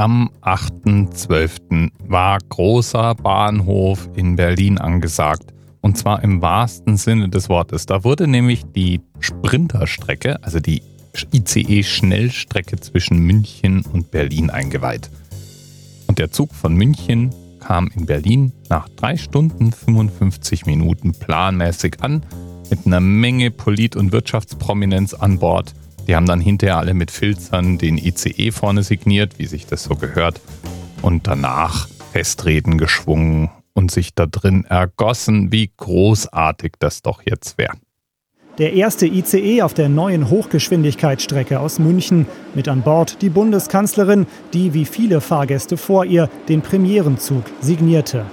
Am 8.12. war großer Bahnhof in Berlin angesagt. Und zwar im wahrsten Sinne des Wortes. Da wurde nämlich die Sprinterstrecke, also die ICE-Schnellstrecke zwischen München und Berlin eingeweiht. Und der Zug von München kam in Berlin nach 3 Stunden 55 Minuten planmäßig an, mit einer Menge Polit- und Wirtschaftsprominenz an Bord die haben dann hinterher alle mit Filzern den ICE vorne signiert, wie sich das so gehört. Und danach Festreden geschwungen und sich da drin ergossen, wie großartig das doch jetzt wäre. Der erste ICE auf der neuen Hochgeschwindigkeitsstrecke aus München. Mit an Bord die Bundeskanzlerin, die wie viele Fahrgäste vor ihr den Premierenzug signierte.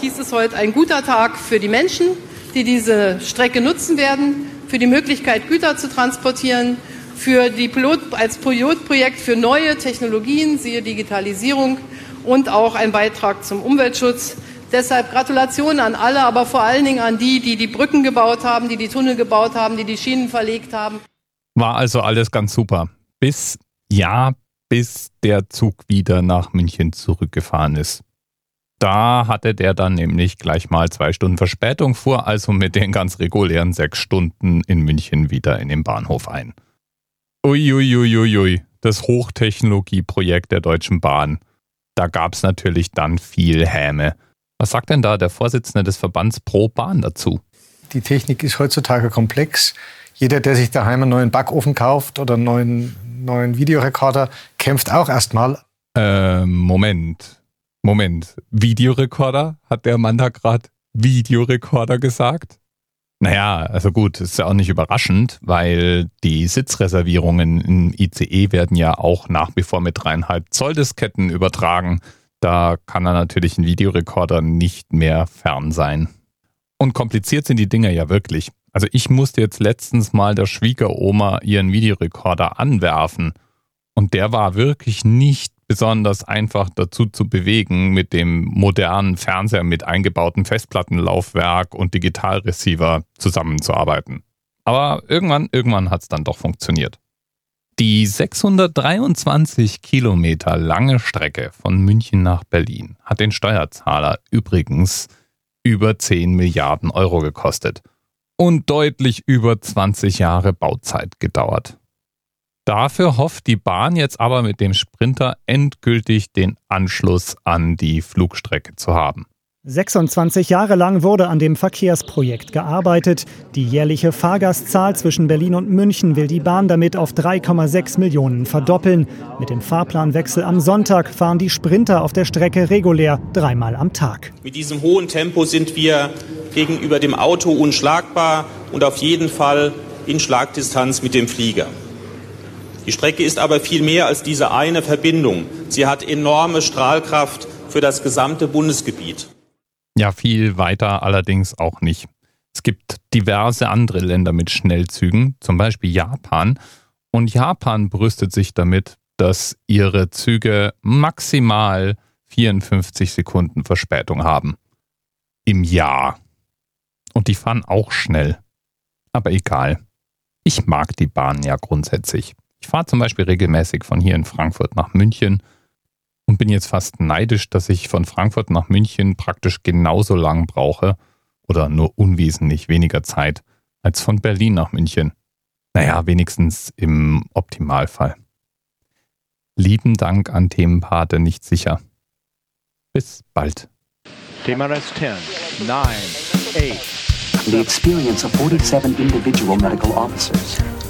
Dies ist heute ein guter Tag für die Menschen, die diese Strecke nutzen werden für die Möglichkeit, Güter zu transportieren, für die Pilot, als Pilotprojekt für neue Technologien, siehe Digitalisierung und auch ein Beitrag zum Umweltschutz. Deshalb Gratulation an alle, aber vor allen Dingen an die, die die Brücken gebaut haben, die die Tunnel gebaut haben, die die Schienen verlegt haben. War also alles ganz super. Bis, ja, bis der Zug wieder nach München zurückgefahren ist. Da hatte der dann nämlich gleich mal zwei Stunden Verspätung, fuhr also mit den ganz regulären sechs Stunden in München wieder in den Bahnhof ein. Uiuiuiui, das Hochtechnologieprojekt der Deutschen Bahn. Da gab es natürlich dann viel Häme. Was sagt denn da der Vorsitzende des Verbands Pro Bahn dazu? Die Technik ist heutzutage komplex. Jeder, der sich daheim einen neuen Backofen kauft oder einen neuen, neuen Videorekorder, kämpft auch erstmal. Äh, Moment. Moment, Videorekorder? Hat der Mann da gerade Videorekorder gesagt? Naja, also gut, ist ja auch nicht überraschend, weil die Sitzreservierungen im ICE werden ja auch nach wie vor mit dreieinhalb Zoll Disketten übertragen. Da kann er natürlich ein Videorekorder nicht mehr fern sein. Und kompliziert sind die Dinger ja wirklich. Also ich musste jetzt letztens mal der Schwiegeroma ihren Videorekorder anwerfen. Und der war wirklich nicht besonders einfach dazu zu bewegen, mit dem modernen Fernseher mit eingebautem Festplattenlaufwerk und Digitalreceiver zusammenzuarbeiten. Aber irgendwann, irgendwann hat es dann doch funktioniert. Die 623 Kilometer lange Strecke von München nach Berlin hat den Steuerzahler übrigens über 10 Milliarden Euro gekostet und deutlich über 20 Jahre Bauzeit gedauert. Dafür hofft die Bahn jetzt aber mit dem Sprinter endgültig den Anschluss an die Flugstrecke zu haben. 26 Jahre lang wurde an dem Verkehrsprojekt gearbeitet. Die jährliche Fahrgastzahl zwischen Berlin und München will die Bahn damit auf 3,6 Millionen verdoppeln. Mit dem Fahrplanwechsel am Sonntag fahren die Sprinter auf der Strecke regulär dreimal am Tag. Mit diesem hohen Tempo sind wir gegenüber dem Auto unschlagbar und auf jeden Fall in Schlagdistanz mit dem Flieger. Die Strecke ist aber viel mehr als diese eine Verbindung. Sie hat enorme Strahlkraft für das gesamte Bundesgebiet. Ja, viel weiter allerdings auch nicht. Es gibt diverse andere Länder mit Schnellzügen, zum Beispiel Japan. Und Japan brüstet sich damit, dass ihre Züge maximal 54 Sekunden Verspätung haben. Im Jahr. Und die fahren auch schnell. Aber egal. Ich mag die Bahn ja grundsätzlich. Ich fahre zum Beispiel regelmäßig von hier in Frankfurt nach München und bin jetzt fast neidisch, dass ich von Frankfurt nach München praktisch genauso lang brauche oder nur unwesentlich weniger Zeit als von Berlin nach München. Naja, wenigstens im Optimalfall. Lieben Dank an Themenpate nicht sicher. Bis bald. Thema Rest 10, 9, 8, the experience of 47 individual medical officers.